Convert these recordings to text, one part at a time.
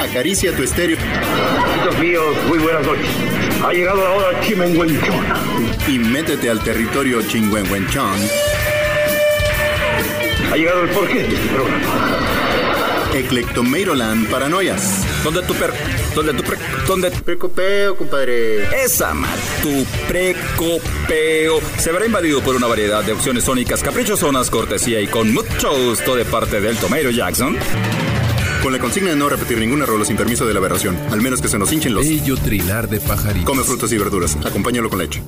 Acaricia tu estéreo. Amigos míos, muy buenas noches. Ha llegado la hora chimenguenchón. Y métete al territorio chingüengüenchón. Ha llegado el porqué de este programa. Eclectomeiroland Paranoias. ¿Dónde tu per... ¿Dónde tu pre... ¿Dónde tu Precopeo, compadre. Esa madre, tu precopeo se verá invadido por una variedad de opciones sónicas caprichosonas, cortesía y con mucho gusto de parte del Tomato Jackson. Con la consigna de no repetir ninguna rola sin permiso de la aberración, al menos que se nos hinchen los. Bello trinar de pajaritos. Come frutas y verduras. Acompáñalo con leche.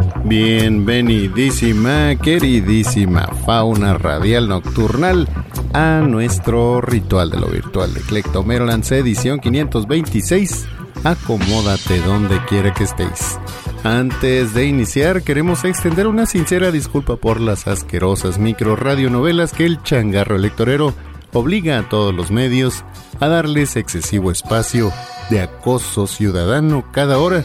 Bienvenidísima, queridísima fauna radial nocturnal a nuestro ritual de lo virtual de Clectomerolance edición 526. Acomódate donde quiera que estéis. Antes de iniciar, queremos extender una sincera disculpa por las asquerosas micro radionovelas que el changarro electorero obliga a todos los medios a darles excesivo espacio de acoso ciudadano cada hora.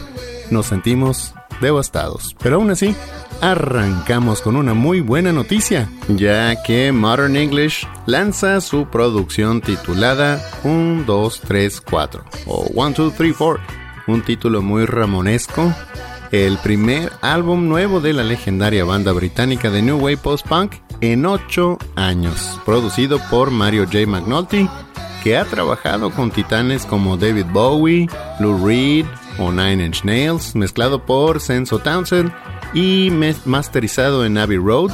Nos sentimos devastados, pero aún así, arrancamos con una muy buena noticia, ya que Modern English lanza su producción titulada 1, 2, 3, 4 o 1, 2, 3, 4, un título muy ramonesco el primer álbum nuevo de la legendaria banda británica de New Wave Post Punk en 8 años, producido por Mario J. McNulty, que ha trabajado con titanes como David Bowie, Lou Reed o Nine Inch Nails, mezclado por Senso Townsend y masterizado en Abbey Road.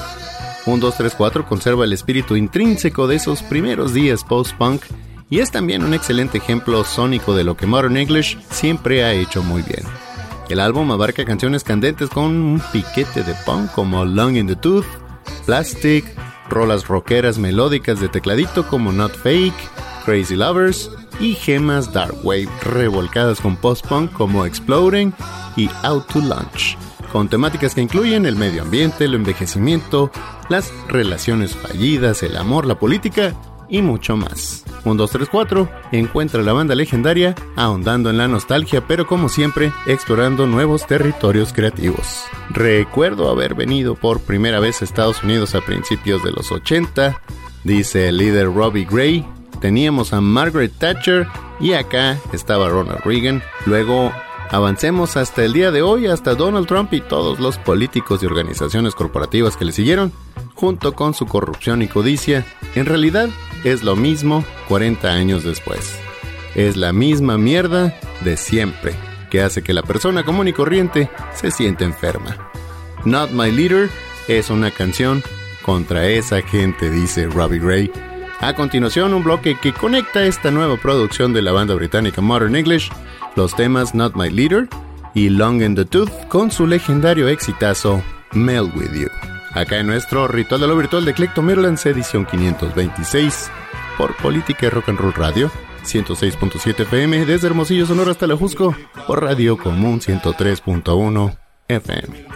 1, 2, 3, 4 conserva el espíritu intrínseco de esos primeros días post-punk y es también un excelente ejemplo sónico de lo que Modern English siempre ha hecho muy bien. El álbum abarca canciones candentes con un piquete de punk como Long in the Tooth, Plastic, rolas rockeras melódicas de tecladito como Not Fake, Crazy Lovers y gemas dark wave revolcadas con post-punk como Exploding y Out to Lunch, con temáticas que incluyen el medio ambiente, el envejecimiento, las relaciones fallidas, el amor, la política y mucho más. 1, 2, 3, 4 encuentra la banda legendaria ahondando en la nostalgia, pero como siempre, explorando nuevos territorios creativos. Recuerdo haber venido por primera vez a Estados Unidos a principios de los 80, dice el líder Robbie Gray. Teníamos a Margaret Thatcher y acá estaba Ronald Reagan. Luego avancemos hasta el día de hoy, hasta Donald Trump y todos los políticos y organizaciones corporativas que le siguieron, junto con su corrupción y codicia. En realidad, es lo mismo 40 años después. Es la misma mierda de siempre, que hace que la persona común y corriente se siente enferma. Not My Leader es una canción contra esa gente, dice Robbie Gray. A continuación, un bloque que conecta esta nueva producción de la banda británica Modern English, los temas Not My Leader y Long in the Tooth con su legendario exitazo Melt With You acá en nuestro Ritual de lo Virtual de Clecto Merlance, edición 526, por Política y Rock and Roll Radio, 106.7 FM, desde Hermosillo, Sonora hasta La Jusco, por Radio Común 103.1 FM.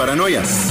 paranoias.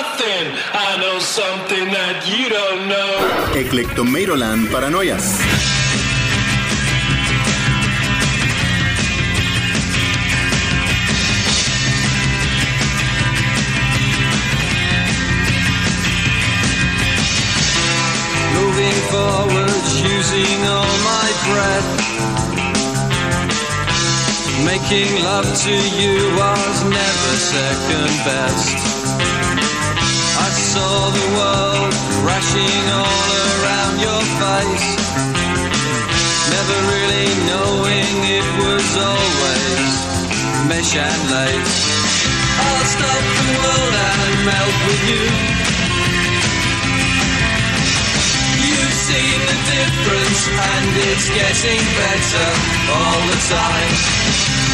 nothing. I know something that you don't know. Paranoias. forwards using all my breath. Making love to you was never second best. Saw the world crashing all around your face. Never really knowing it was always mesh and lace. I'll stop the world and melt with you. You've seen the difference and it's getting better all the time.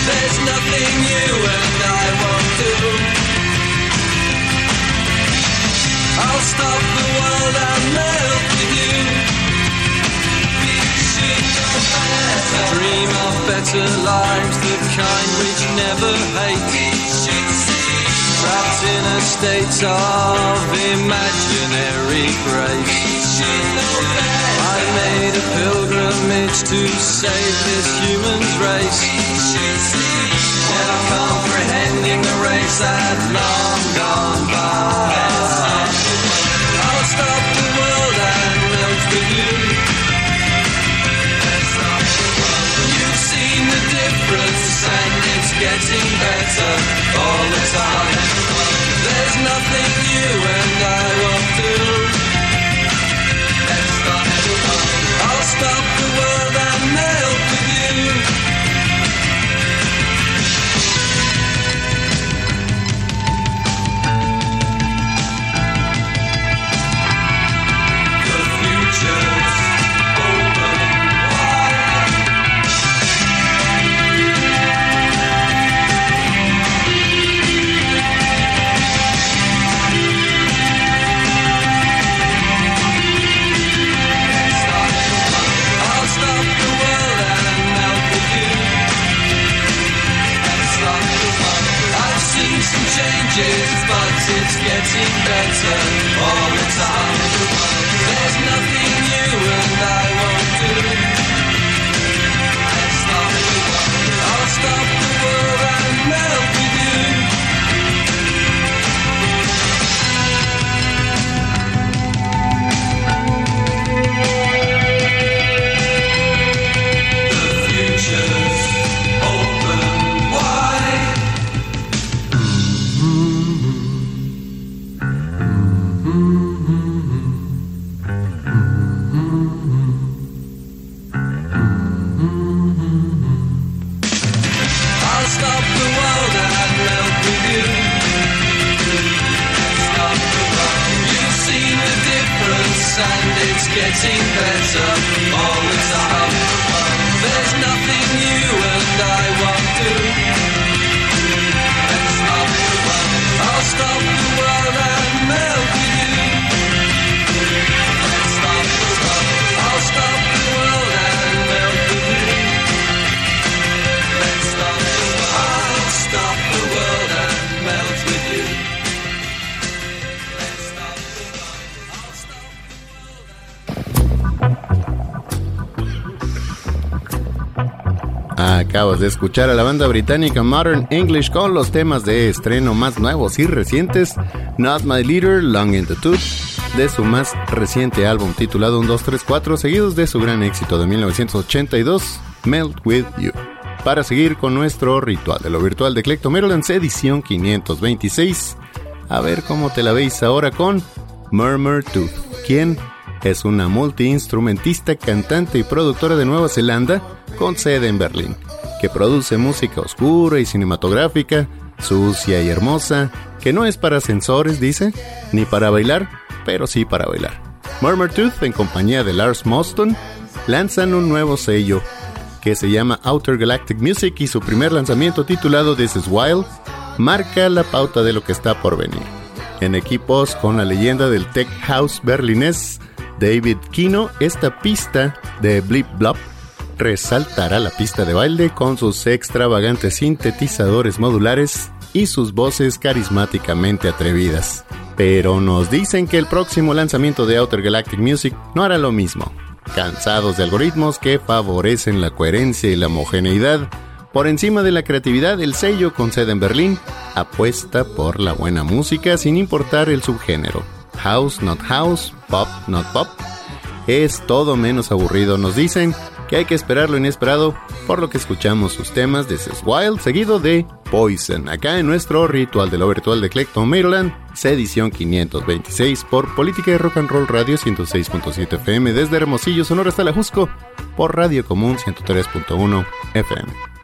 There's nothing you and I won't do. State of imaginary grace. I made a pilgrimage to save this human race. Never comprehending the race that long gone by getting better all the time. There's nothing you and I De escuchar a la banda británica Modern English con los temas de estreno más nuevos y recientes, Not My Leader, Long in the Tooth, de su más reciente álbum titulado 1, 2, 3, 4, seguidos de su gran éxito de 1982, Melt With You. Para seguir con nuestro ritual de lo virtual de Clecto Marylands, edición 526, a ver cómo te la veis ahora con Murmur Tooth, quien es una multiinstrumentista, cantante y productora de Nueva Zelanda con sede en Berlín, que produce música oscura y cinematográfica, sucia y hermosa, que no es para sensores, dice, ni para bailar, pero sí para bailar. Murmur Tooth, en compañía de Lars Moston, lanzan un nuevo sello que se llama Outer Galactic Music y su primer lanzamiento titulado This is Wild marca la pauta de lo que está por venir. En equipos con la leyenda del tech house berlinés David Kino, esta pista de Blip Blop resaltará la pista de baile con sus extravagantes sintetizadores modulares y sus voces carismáticamente atrevidas. Pero nos dicen que el próximo lanzamiento de Outer Galactic Music no hará lo mismo. Cansados de algoritmos que favorecen la coherencia y la homogeneidad, por encima de la creatividad, el sello con sede en Berlín apuesta por la buena música sin importar el subgénero. House, not house, pop, not pop. Es todo menos aburrido, nos dicen que hay que esperar lo inesperado, por lo que escuchamos sus temas de is Wild, seguido de Poison, acá en nuestro ritual de lo virtual de Clecton, Maryland, edición 526 por Política de Rock and Roll Radio 106.7 FM desde Hermosillo, Sonora hasta la Jusco, por Radio Común 103.1 FM.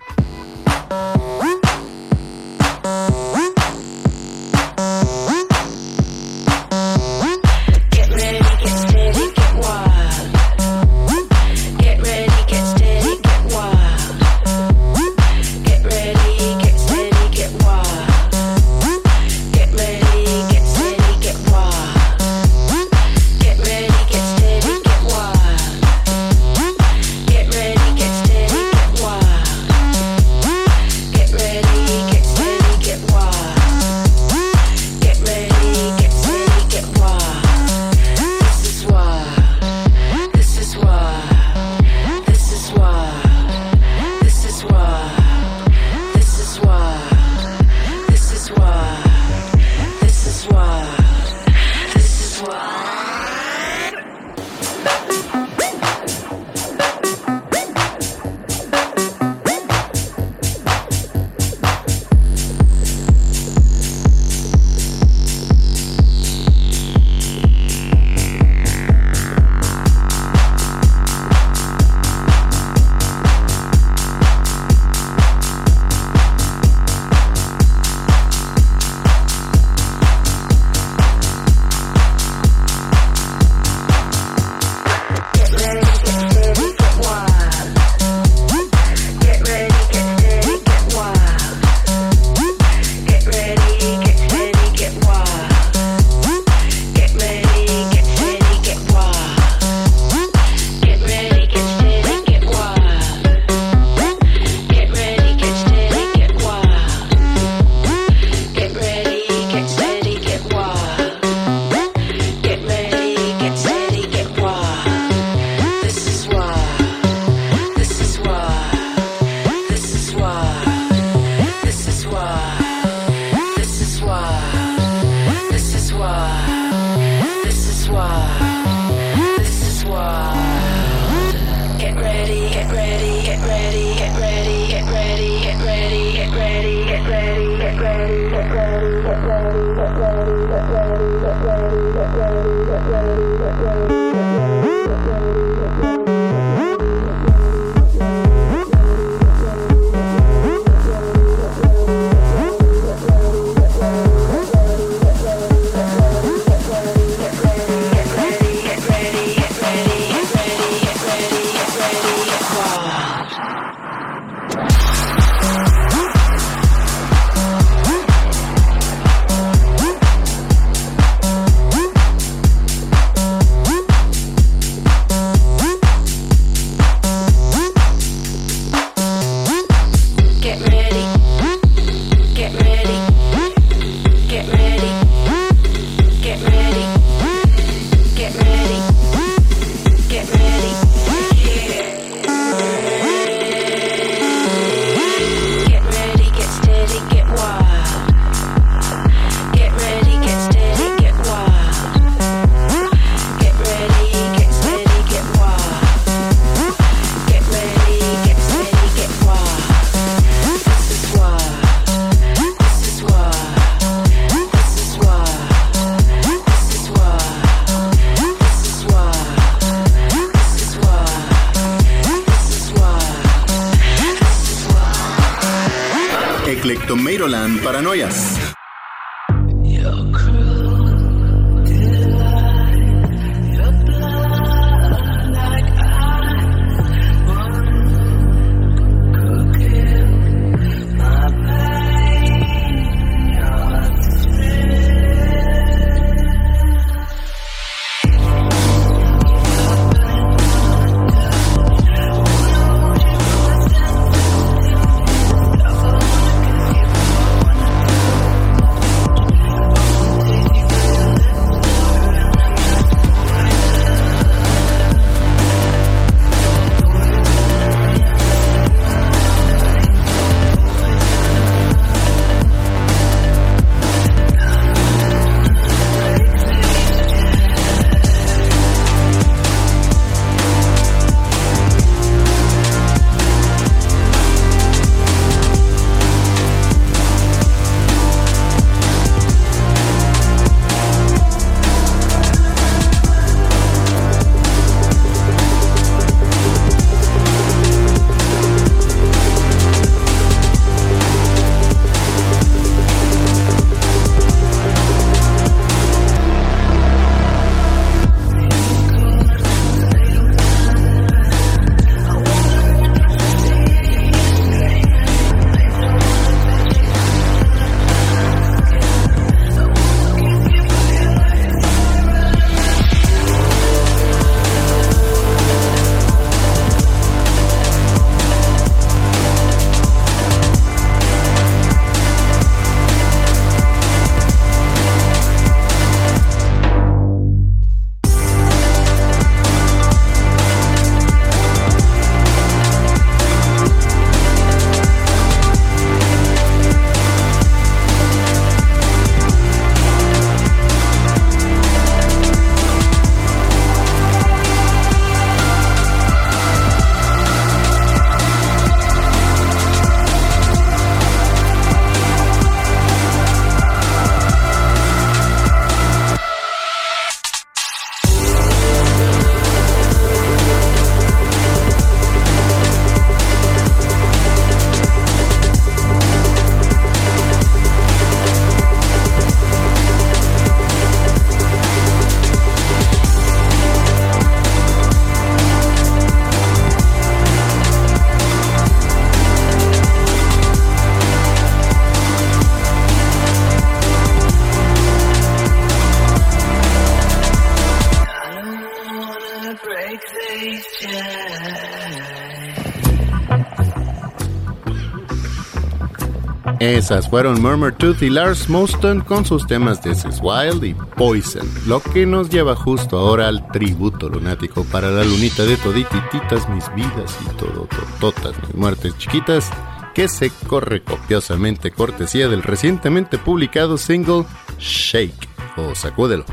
Esas fueron Murmur Tooth y Lars Moston con sus temas This is Wild y Poison, lo que nos lleva justo ahora al tributo lunático para la lunita de toditititas mis vidas y todo, todas mis muertes chiquitas, que se corre copiosamente cortesía del recientemente publicado single Shake o Sacúdelo,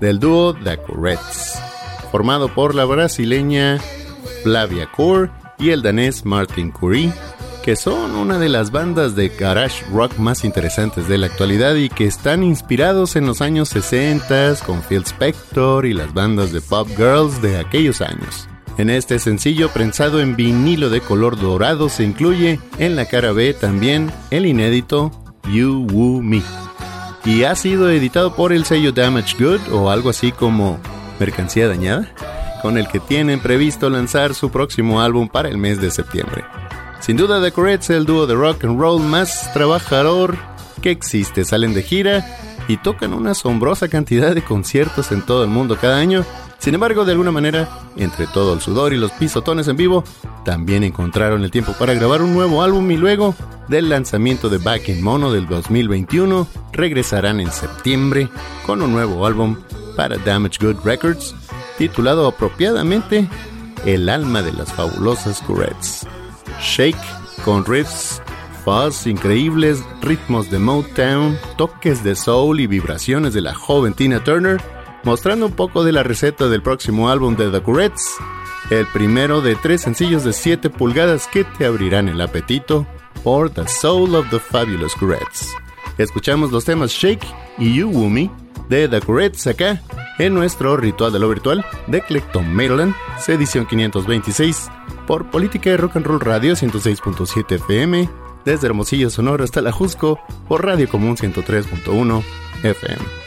del dúo The Corettes, formado por la brasileña Flavia Core y el danés Martin Curie, que son una de las bandas de garage rock más interesantes de la actualidad y que están inspirados en los años 60 con Phil Spector y las bandas de pop girls de aquellos años. En este sencillo prensado en vinilo de color dorado se incluye en la cara B también el inédito You Woo Me. Y ha sido editado por el sello Damage Good o algo así como Mercancía Dañada, con el que tienen previsto lanzar su próximo álbum para el mes de septiembre. Sin duda The Corettes, el dúo de rock and roll más trabajador que existe, salen de gira y tocan una asombrosa cantidad de conciertos en todo el mundo cada año sin embargo, de alguna manera, entre todo el sudor y los pisotones en vivo, también encontraron el tiempo para grabar un nuevo álbum y luego del lanzamiento de Back in Mono del 2021, regresarán en septiembre con un nuevo álbum para Damage Good Records, titulado apropiadamente El alma de las fabulosas Courettes. Shake con riffs, fuzz, increíbles ritmos de Motown, toques de soul y vibraciones de la joven Tina Turner mostrando un poco de la receta del próximo álbum de The Courettes, el primero de tres sencillos de 7 pulgadas que te abrirán el apetito por The Soul of the Fabulous Courettes. Escuchamos los temas Shake y You Me de The Courettes acá en nuestro Ritual de lo Virtual de Clecton Maryland, edición 526, por Política de Rock and Roll Radio 106.7 FM, desde Hermosillo Sonoro hasta La Jusco, por Radio Común 103.1 FM.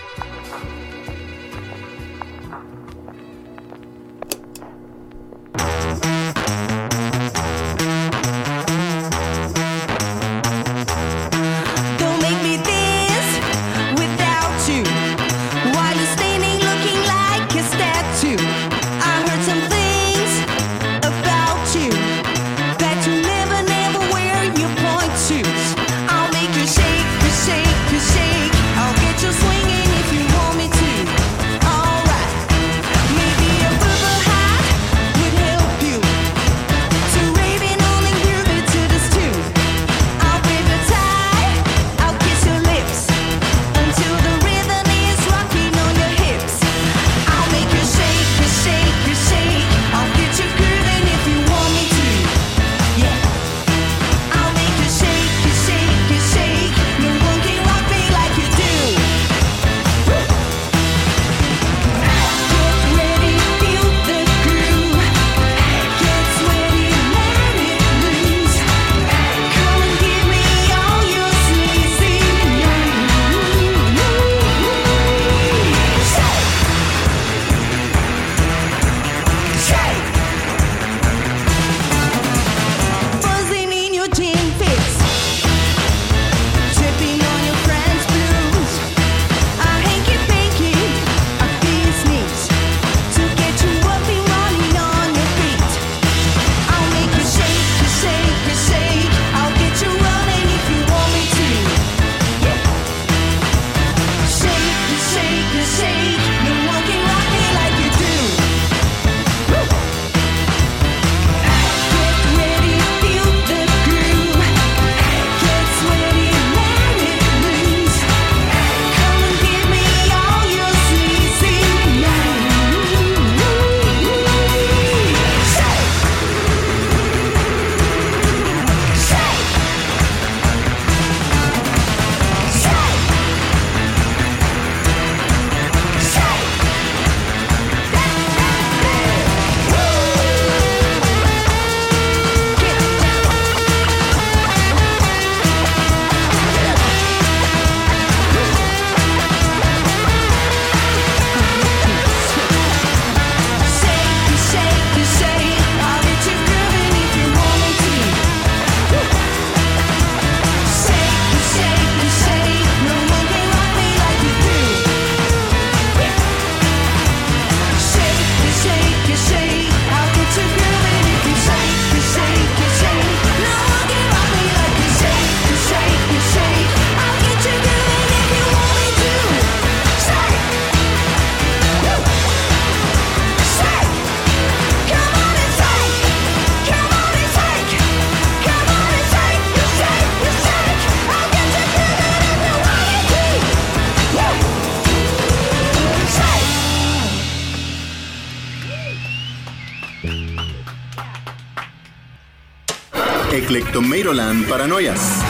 Eclectomeiroland Paranoias.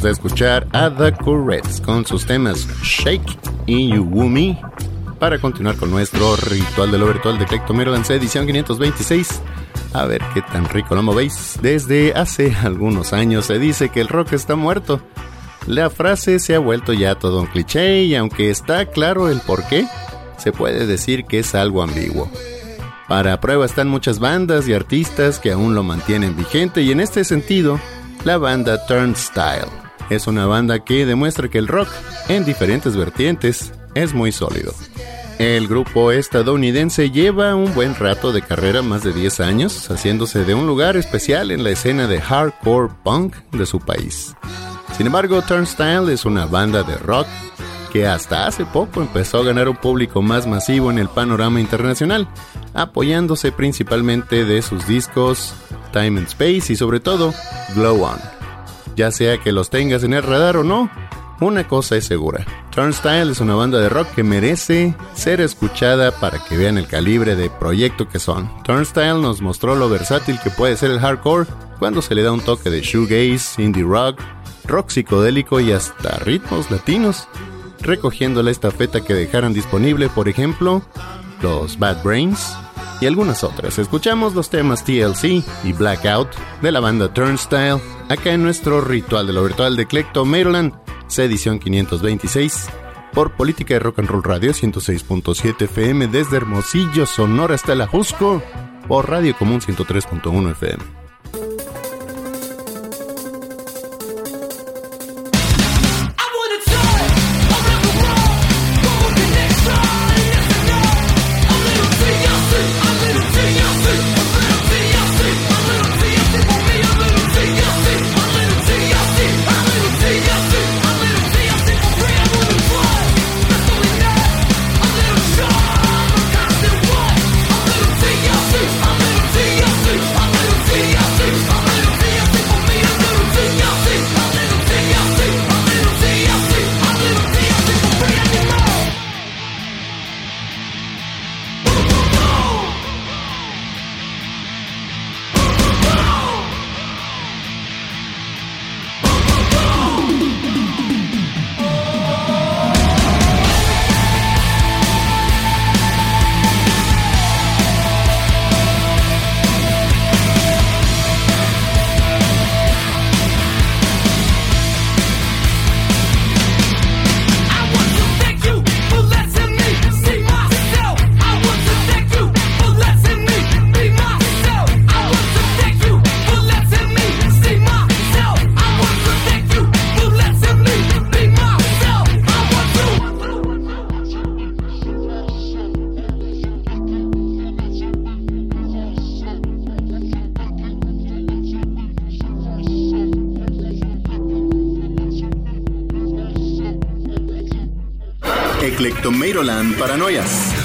Acabamos de escuchar a The Courettes con sus temas Shake y You Me para continuar con nuestro ritual de lo virtual de Clectomero Dance edición 526. A ver qué tan rico lo movéis. Desde hace algunos años se dice que el rock está muerto. La frase se ha vuelto ya todo un cliché y aunque está claro el por qué, se puede decir que es algo ambiguo. Para prueba están muchas bandas y artistas que aún lo mantienen vigente y en este sentido, la banda Turnstile es una banda que demuestra que el rock, en diferentes vertientes, es muy sólido. El grupo estadounidense lleva un buen rato de carrera, más de 10 años, haciéndose de un lugar especial en la escena de hardcore punk de su país. Sin embargo, Turnstile es una banda de rock que hasta hace poco empezó a ganar un público más masivo en el panorama internacional, apoyándose principalmente de sus discos Time and Space y sobre todo Glow On. Ya sea que los tengas en el radar o no, una cosa es segura. Turnstile es una banda de rock que merece ser escuchada para que vean el calibre de proyecto que son. Turnstile nos mostró lo versátil que puede ser el hardcore cuando se le da un toque de shoegaze, indie rock, rock psicodélico y hasta ritmos latinos, recogiendo la estafeta que dejaran disponible, por ejemplo, los Bad Brains y algunas otras. Escuchamos los temas TLC y Blackout de la banda Turnstile acá en nuestro ritual de lo virtual de Clecto Maryland, edición 526 por Política de Rock and Roll Radio 106.7 FM desde Hermosillo, Sonora hasta el Ajusco por Radio Común 103.1 FM. Clectomeiroland Paranoias.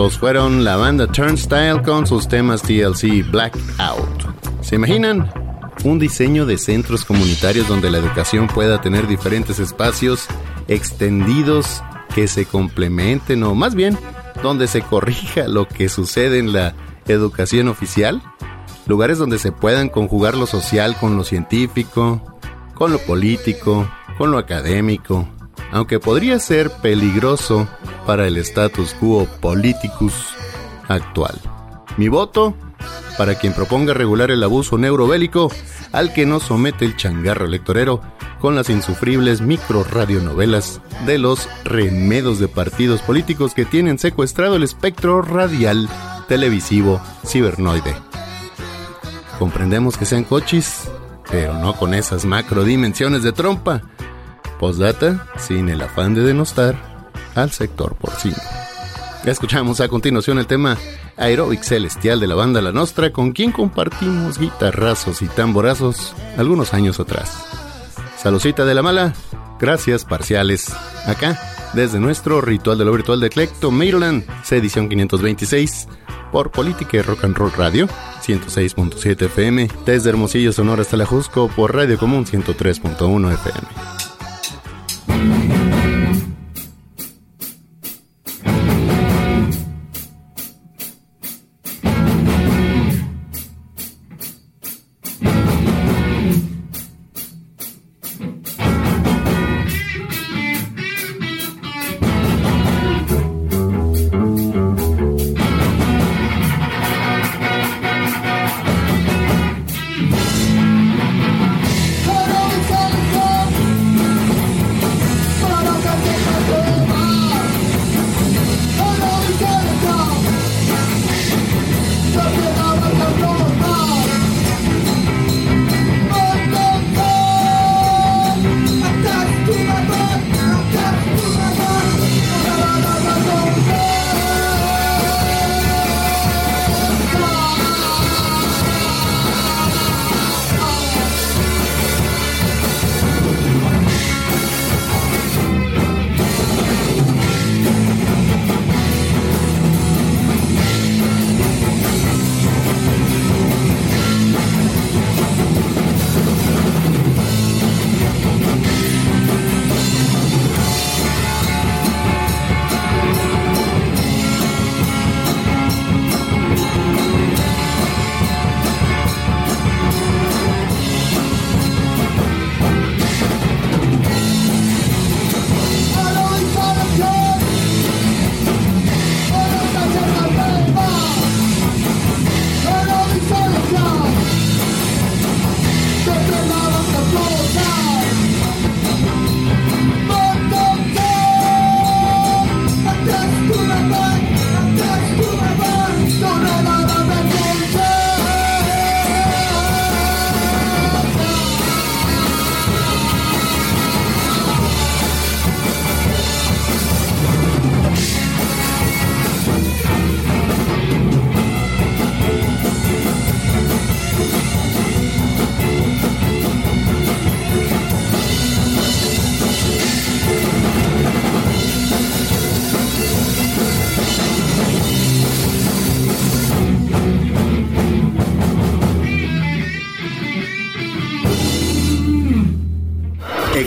Esos fueron la banda Turnstile con sus temas TLC Blackout. ¿Se imaginan? Un diseño de centros comunitarios donde la educación pueda tener diferentes espacios extendidos que se complementen o más bien donde se corrija lo que sucede en la educación oficial. Lugares donde se puedan conjugar lo social con lo científico, con lo político, con lo académico, aunque podría ser peligroso para el status quo politicus actual. Mi voto para quien proponga regular el abuso neurobélico al que nos somete el changarro electorero con las insufribles microradionovelas de los remedos de partidos políticos que tienen secuestrado el espectro radial televisivo cibernoide. Comprendemos que sean cochis, pero no con esas macro dimensiones de trompa. Postdata, sin el afán de denostar al sector porcino. Escuchamos a continuación el tema Aerobic Celestial de la banda La Nostra, con quien compartimos guitarrazos y tamborazos algunos años atrás. Salucita de la mala, gracias parciales. Acá, desde nuestro ritual de lo virtual de Clecto, Maryland, edición 526, por Política y Rock and Roll Radio, 106.7 FM, desde Hermosillo, Sonora hasta la Jusco, por Radio Común 103.1 FM. Thank you.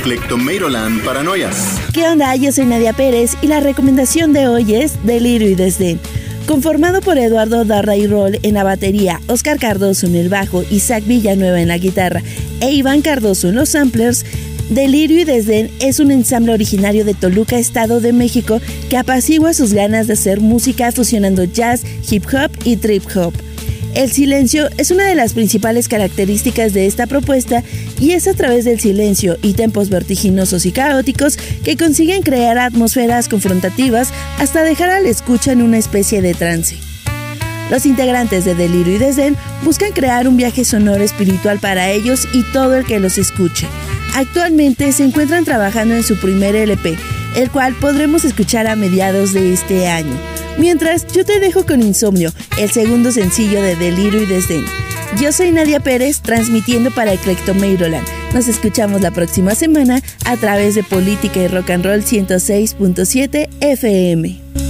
Eclectomeiroland Paranoias. ¿Qué onda? Yo soy Nadia Pérez y la recomendación de hoy es Delirio y Desdén. Conformado por Eduardo Darra y Roll en la batería, Oscar Cardoso en el bajo, Isaac Villanueva en la guitarra e Iván Cardoso en los samplers, Delirio y Desdén es un ensamble originario de Toluca, Estado de México, que apacigua sus ganas de hacer música fusionando jazz, hip hop y trip hop. El silencio es una de las principales características de esta propuesta y es a través del silencio y tempos vertiginosos y caóticos que consiguen crear atmósferas confrontativas hasta dejar al escucha en una especie de trance. Los integrantes de Delirio y Desdén buscan crear un viaje sonoro espiritual para ellos y todo el que los escuche. Actualmente se encuentran trabajando en su primer LP, el cual podremos escuchar a mediados de este año. Mientras, yo te dejo con Insomnio, el segundo sencillo de Delirio y Desdén. Yo soy Nadia Pérez, transmitiendo para Eclectomeiroland. Nos escuchamos la próxima semana a través de Política y Rock and Roll 106.7 FM.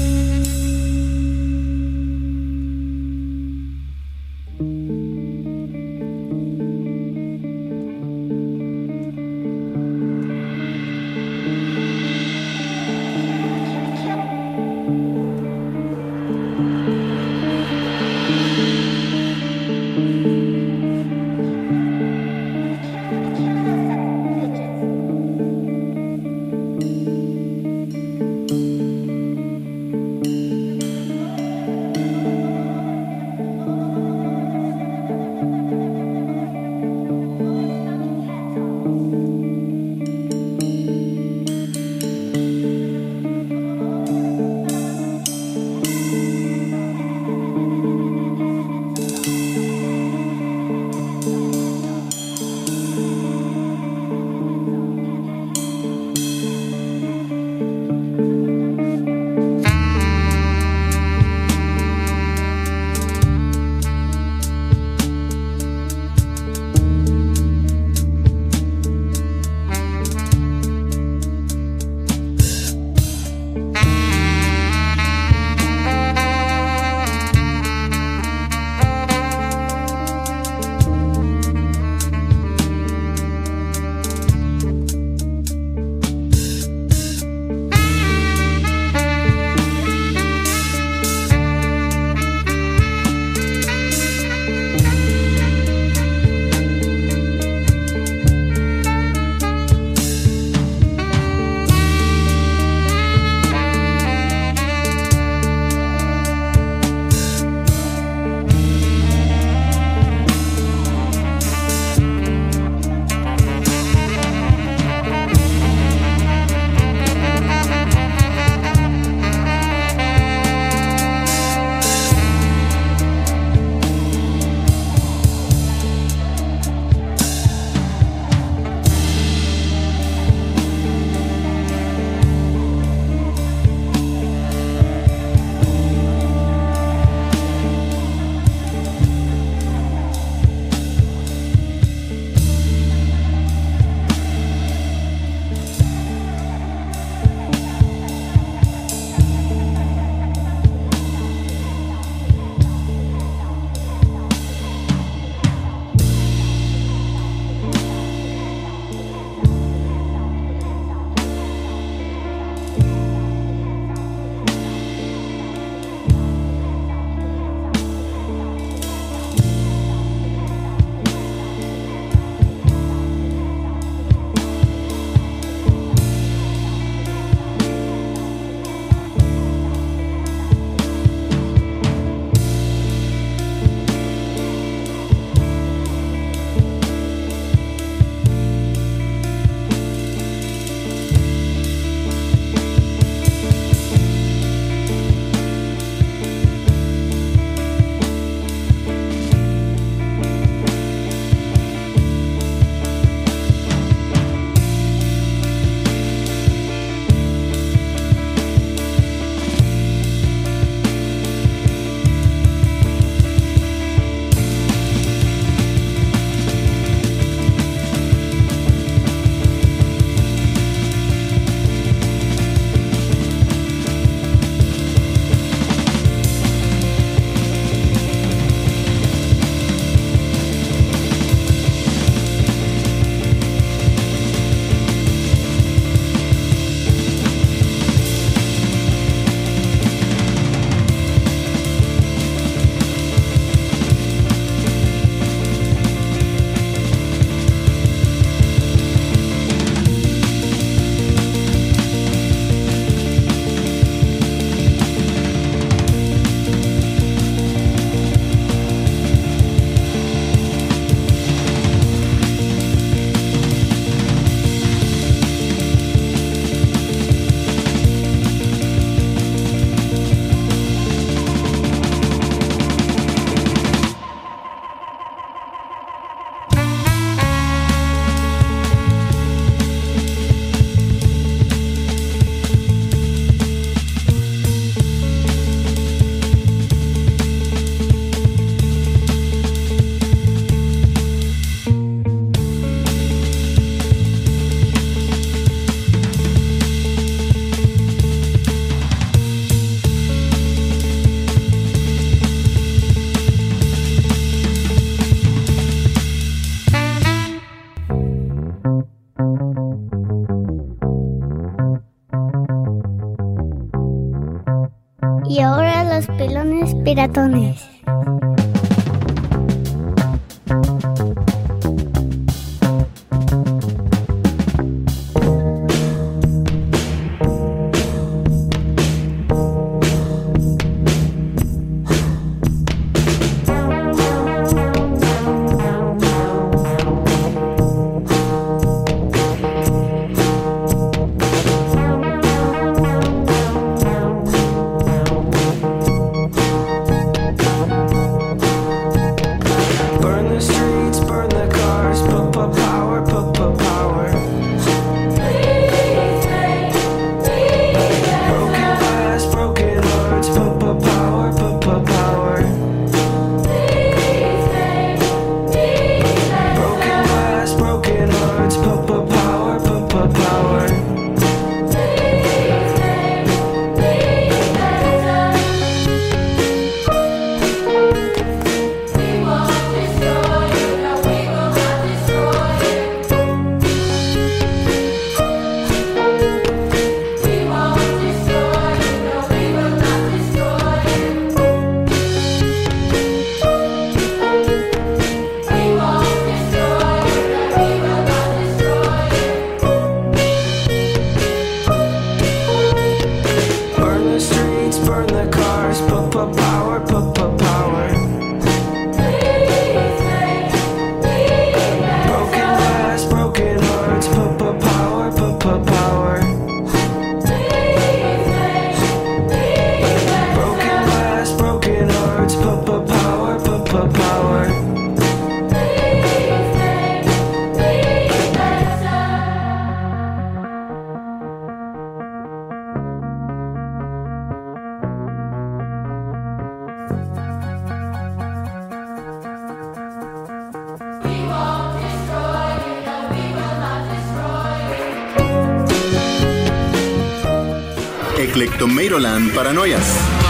ラトンネです。Eclectomeiroland Paranoias.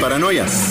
paranoias.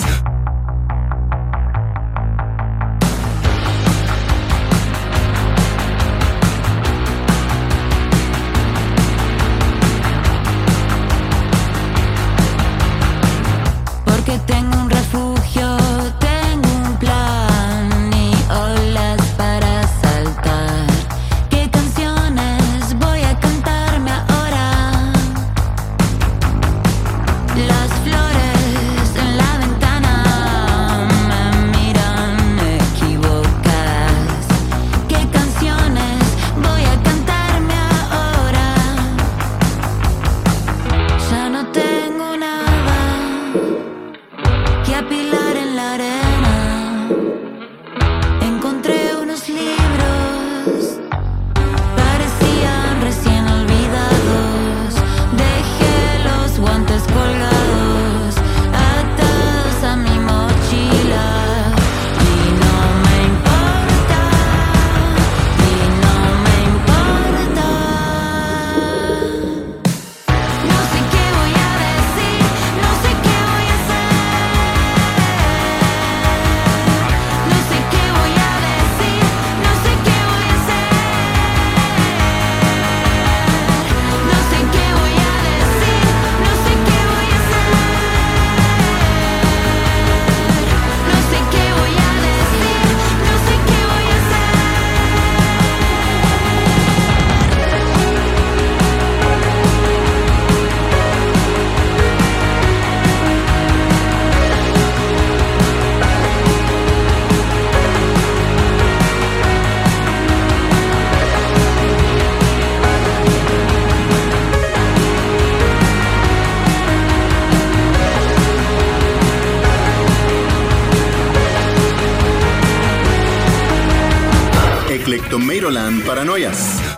Clectomeroland Paranoias.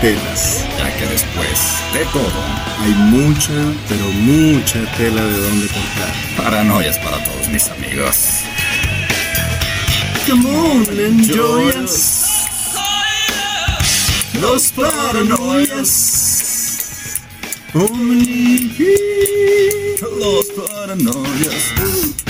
telas. Ya que después de todo, hay mucha, pero mucha tela de donde cortar. Paranoias para todos mis amigos. Come on. Los paranoias. Only Los paranoias.